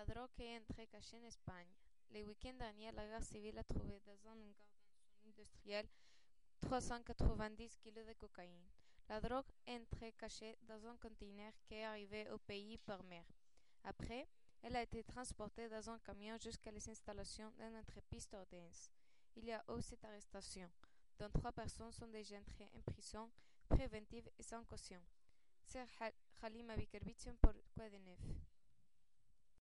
La drogue est entrée cachée en Espagne. Le week-end dernier, la guerre civile a trouvé dans un hangar industriel 390 kg de cocaïne. La drogue est entrée cachée dans un conteneur qui est arrivé au pays par mer. Après, elle a été transportée dans un camion jusqu'à les installations d'une entreprise d'ordonnance. Il y a eu cette arrestation, dont trois personnes sont déjà entrées en prison préventive et sans caution. C'est Halima Bikerbitson pour Quoi de Neuf.